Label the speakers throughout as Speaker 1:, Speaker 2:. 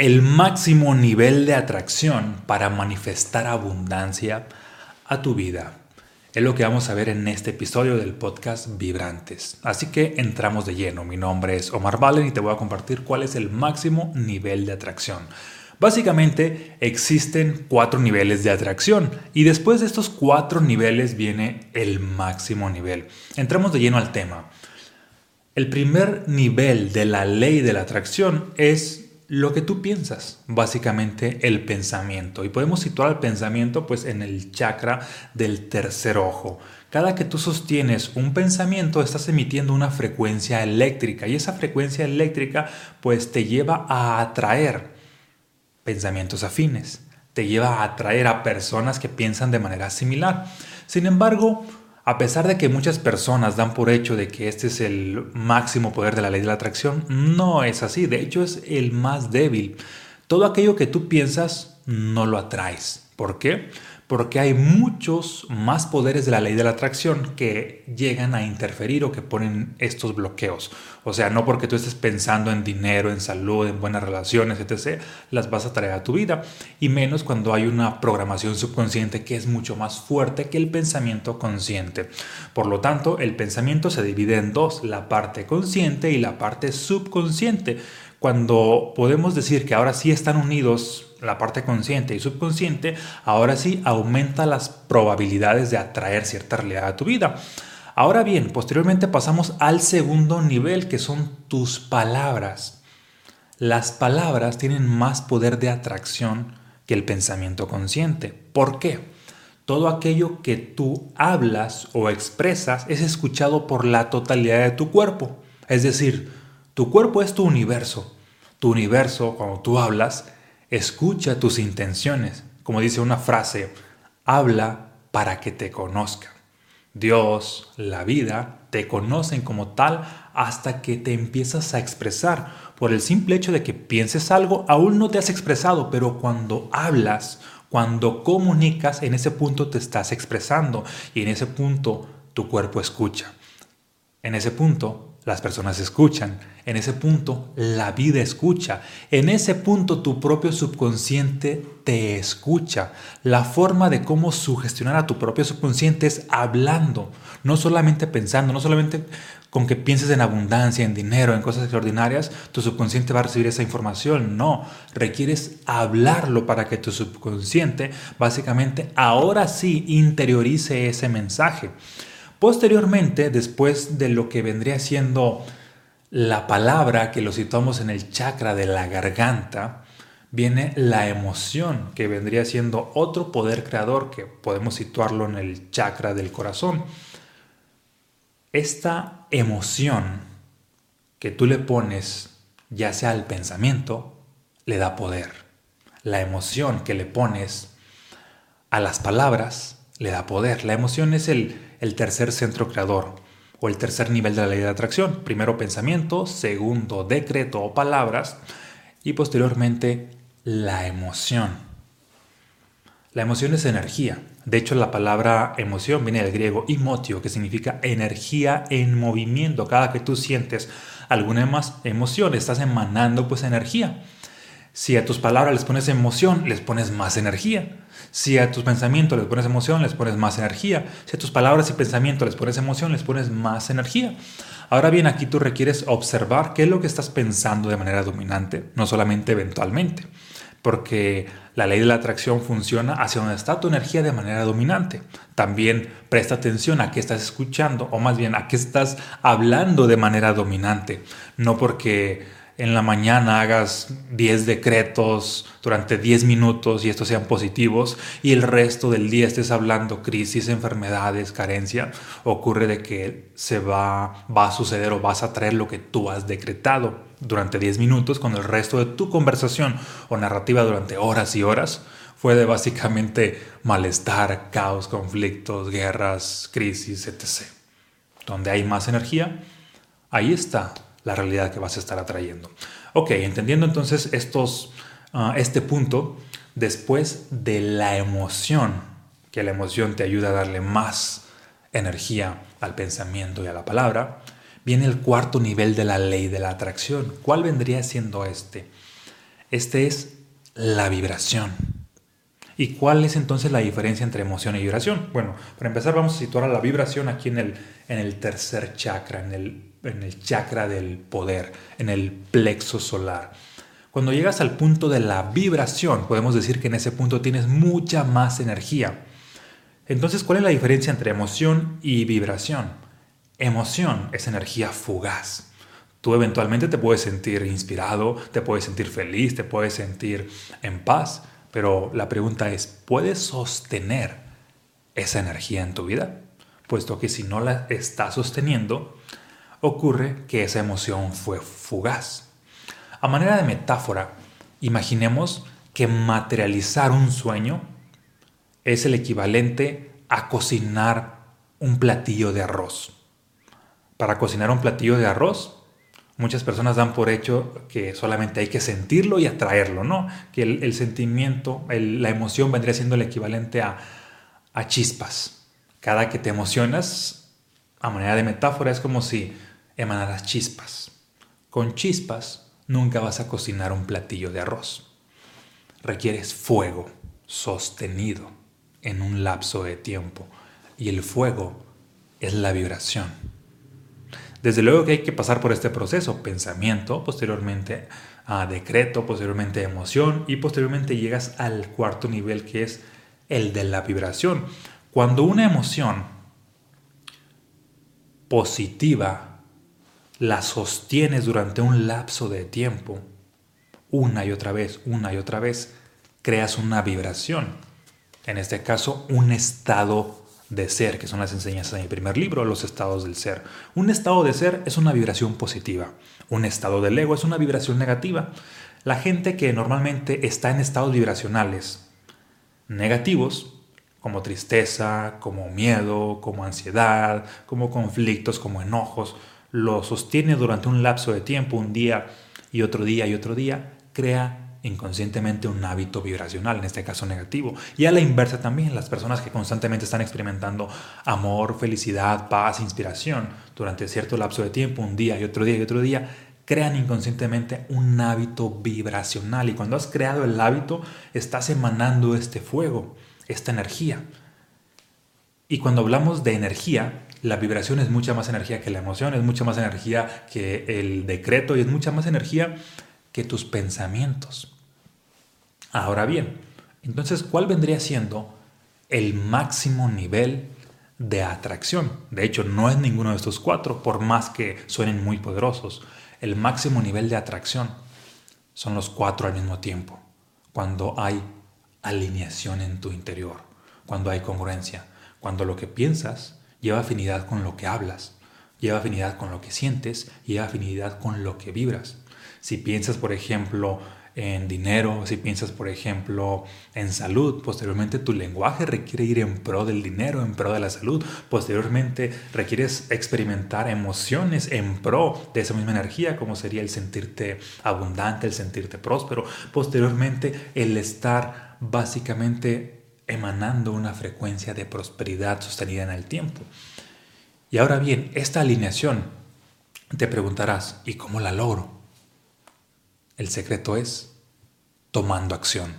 Speaker 1: el máximo nivel de atracción para manifestar abundancia a tu vida. Es lo que vamos a ver en este episodio del podcast Vibrantes. Así que entramos de lleno. Mi nombre es Omar Valen y te voy a compartir cuál es el máximo nivel de atracción. Básicamente existen cuatro niveles de atracción y después de estos cuatro niveles viene el máximo nivel. Entramos de lleno al tema. El primer nivel de la ley de la atracción es lo que tú piensas, básicamente el pensamiento. Y podemos situar el pensamiento pues en el chakra del tercer ojo. Cada que tú sostienes un pensamiento estás emitiendo una frecuencia eléctrica y esa frecuencia eléctrica pues te lleva a atraer pensamientos afines, te lleva a atraer a personas que piensan de manera similar. Sin embargo, a pesar de que muchas personas dan por hecho de que este es el máximo poder de la ley de la atracción, no es así. De hecho, es el más débil. Todo aquello que tú piensas no lo atraes. ¿Por qué? Porque hay muchos más poderes de la ley de la atracción que llegan a interferir o que ponen estos bloqueos. O sea, no porque tú estés pensando en dinero, en salud, en buenas relaciones, etc., las vas a traer a tu vida. Y menos cuando hay una programación subconsciente que es mucho más fuerte que el pensamiento consciente. Por lo tanto, el pensamiento se divide en dos, la parte consciente y la parte subconsciente. Cuando podemos decir que ahora sí están unidos la parte consciente y subconsciente, ahora sí aumenta las probabilidades de atraer cierta realidad a tu vida. Ahora bien, posteriormente pasamos al segundo nivel, que son tus palabras. Las palabras tienen más poder de atracción que el pensamiento consciente. ¿Por qué? Todo aquello que tú hablas o expresas es escuchado por la totalidad de tu cuerpo. Es decir, tu cuerpo es tu universo. Tu universo, cuando tú hablas, Escucha tus intenciones. Como dice una frase, habla para que te conozcan. Dios, la vida, te conocen como tal hasta que te empiezas a expresar. Por el simple hecho de que pienses algo, aún no te has expresado, pero cuando hablas, cuando comunicas, en ese punto te estás expresando y en ese punto tu cuerpo escucha. En ese punto las personas escuchan. En ese punto, la vida escucha. En ese punto, tu propio subconsciente te escucha. La forma de cómo sugestionar a tu propio subconsciente es hablando, no solamente pensando, no solamente con que pienses en abundancia, en dinero, en cosas extraordinarias, tu subconsciente va a recibir esa información. No, requieres hablarlo para que tu subconsciente básicamente ahora sí interiorice ese mensaje. Posteriormente, después de lo que vendría siendo la palabra que lo situamos en el chakra de la garganta, viene la emoción, que vendría siendo otro poder creador que podemos situarlo en el chakra del corazón. Esta emoción que tú le pones, ya sea al pensamiento, le da poder. La emoción que le pones a las palabras, le da poder. La emoción es el, el tercer centro creador o el tercer nivel de la ley de atracción. Primero pensamiento, segundo decreto o palabras y posteriormente la emoción. La emoción es energía. De hecho, la palabra emoción viene del griego emotio, que significa energía en movimiento. Cada que tú sientes alguna emoción, estás emanando pues energía. Si a tus palabras les pones emoción, les pones más energía. Si a tus pensamientos les pones emoción, les pones más energía. Si a tus palabras y pensamientos les pones emoción, les pones más energía. Ahora bien, aquí tú requieres observar qué es lo que estás pensando de manera dominante, no solamente eventualmente, porque la ley de la atracción funciona hacia donde está tu energía de manera dominante. También presta atención a qué estás escuchando, o más bien a qué estás hablando de manera dominante, no porque en la mañana hagas 10 decretos durante 10 minutos y estos sean positivos y el resto del día estés hablando crisis, enfermedades, carencia, ocurre de que se va, va a suceder o vas a traer lo que tú has decretado durante 10 minutos con el resto de tu conversación o narrativa durante horas y horas fue de básicamente malestar, caos, conflictos, guerras, crisis, etc. Donde hay más energía, ahí está la realidad que vas a estar atrayendo. Ok, entendiendo entonces estos, ah, este punto, después de la emoción, que la emoción te ayuda a darle más energía al pensamiento y a la palabra, viene el cuarto nivel de la ley de la atracción. ¿Cuál vendría siendo este? Este es la vibración. ¿Y cuál es entonces la diferencia entre emoción y vibración? Bueno, para empezar vamos a situar a la vibración aquí en el, en el tercer chakra, en el, en el chakra del poder, en el plexo solar. Cuando llegas al punto de la vibración, podemos decir que en ese punto tienes mucha más energía. Entonces, ¿cuál es la diferencia entre emoción y vibración? Emoción es energía fugaz. Tú eventualmente te puedes sentir inspirado, te puedes sentir feliz, te puedes sentir en paz, pero la pregunta es, ¿puedes sostener esa energía en tu vida? Puesto que si no la estás sosteniendo, ocurre que esa emoción fue fugaz. A manera de metáfora, imaginemos que materializar un sueño es el equivalente a cocinar un platillo de arroz. Para cocinar un platillo de arroz, muchas personas dan por hecho que solamente hay que sentirlo y atraerlo, ¿no? Que el, sentimiento, la emoción vendría siendo el equivalente a, a chispas. Cada que te emocionas, a manera de metáfora, es como si emanaras chispas. Con chispas nunca vas a cocinar un platillo de arroz. Requieres fuego sostenido en un lapso de tiempo y el fuego es la vibración. Desde luego que hay que pasar por este proceso, pensamiento, posteriormente a decreto, posteriormente emoción y posteriormente llegas al cuarto nivel que es el de la vibración. Cuando una emoción positiva la sostienes durante un lapso de tiempo, una y otra vez, una y otra vez, creas una vibración. En este caso, un estado de ser, que son las enseñanzas de mi primer libro, los estados del ser. Un estado de ser es una vibración positiva, un estado del ego es una vibración negativa. La gente que normalmente está en estados vibracionales negativos, como tristeza, como miedo, como ansiedad, como conflictos, como enojos, lo sostiene durante un lapso de tiempo, un día y otro día y otro día, crea inconscientemente un hábito vibracional, en este caso negativo. Y a la inversa también, las personas que constantemente están experimentando amor, felicidad, paz, inspiración durante cierto lapso de tiempo, un día y otro día y otro día, crean inconscientemente un hábito vibracional. Y cuando has creado el hábito, estás emanando este fuego, esta energía. Y cuando hablamos de energía, la vibración es mucha más energía que la emoción, es mucha más energía que el decreto y es mucha más energía que tus pensamientos. Ahora bien, entonces, ¿cuál vendría siendo el máximo nivel de atracción? De hecho, no es ninguno de estos cuatro, por más que suenen muy poderosos. El máximo nivel de atracción son los cuatro al mismo tiempo, cuando hay alineación en tu interior, cuando hay congruencia, cuando lo que piensas lleva afinidad con lo que hablas, lleva afinidad con lo que sientes, lleva afinidad con lo que vibras. Si piensas, por ejemplo, en dinero, si piensas, por ejemplo, en salud, posteriormente tu lenguaje requiere ir en pro del dinero, en pro de la salud, posteriormente requieres experimentar emociones en pro de esa misma energía, como sería el sentirte abundante, el sentirte próspero, posteriormente el estar básicamente emanando una frecuencia de prosperidad sostenida en el tiempo. Y ahora bien, esta alineación, te preguntarás, ¿y cómo la logro? El secreto es tomando acción.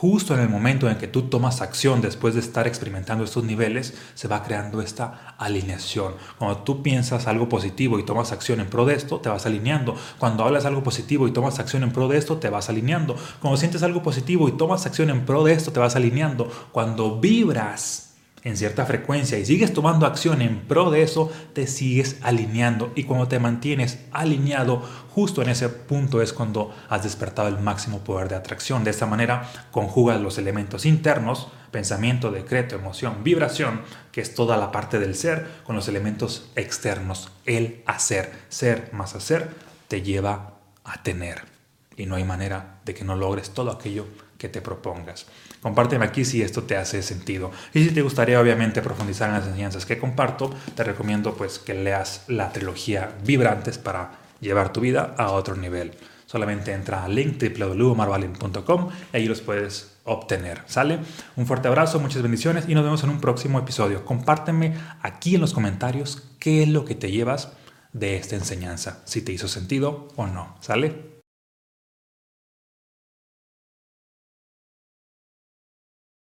Speaker 1: Justo en el momento en que tú tomas acción después de estar experimentando estos niveles, se va creando esta alineación. Cuando tú piensas algo positivo y tomas acción en pro de esto, te vas alineando. Cuando hablas algo positivo y tomas acción en pro de esto, te vas alineando. Cuando sientes algo positivo y tomas acción en pro de esto, te vas alineando. Cuando vibras en cierta frecuencia y sigues tomando acción en pro de eso, te sigues alineando. Y cuando te mantienes alineado, justo en ese punto es cuando has despertado el máximo poder de atracción. De esta manera, conjugas los elementos internos, pensamiento, decreto, emoción, vibración, que es toda la parte del ser, con los elementos externos, el hacer. Ser más hacer te lleva a tener. Y no hay manera de que no logres todo aquello que te propongas. Compárteme aquí si esto te hace sentido. Y si te gustaría obviamente profundizar en las enseñanzas que comparto, te recomiendo pues que leas la trilogía Vibrantes para llevar tu vida a otro nivel. Solamente entra a link www.marvalin.com y ahí los puedes obtener. ¿Sale? Un fuerte abrazo, muchas bendiciones y nos vemos en un próximo episodio. Compárteme aquí en los comentarios qué es lo que te llevas de esta enseñanza, si te hizo sentido o no. ¿Sale?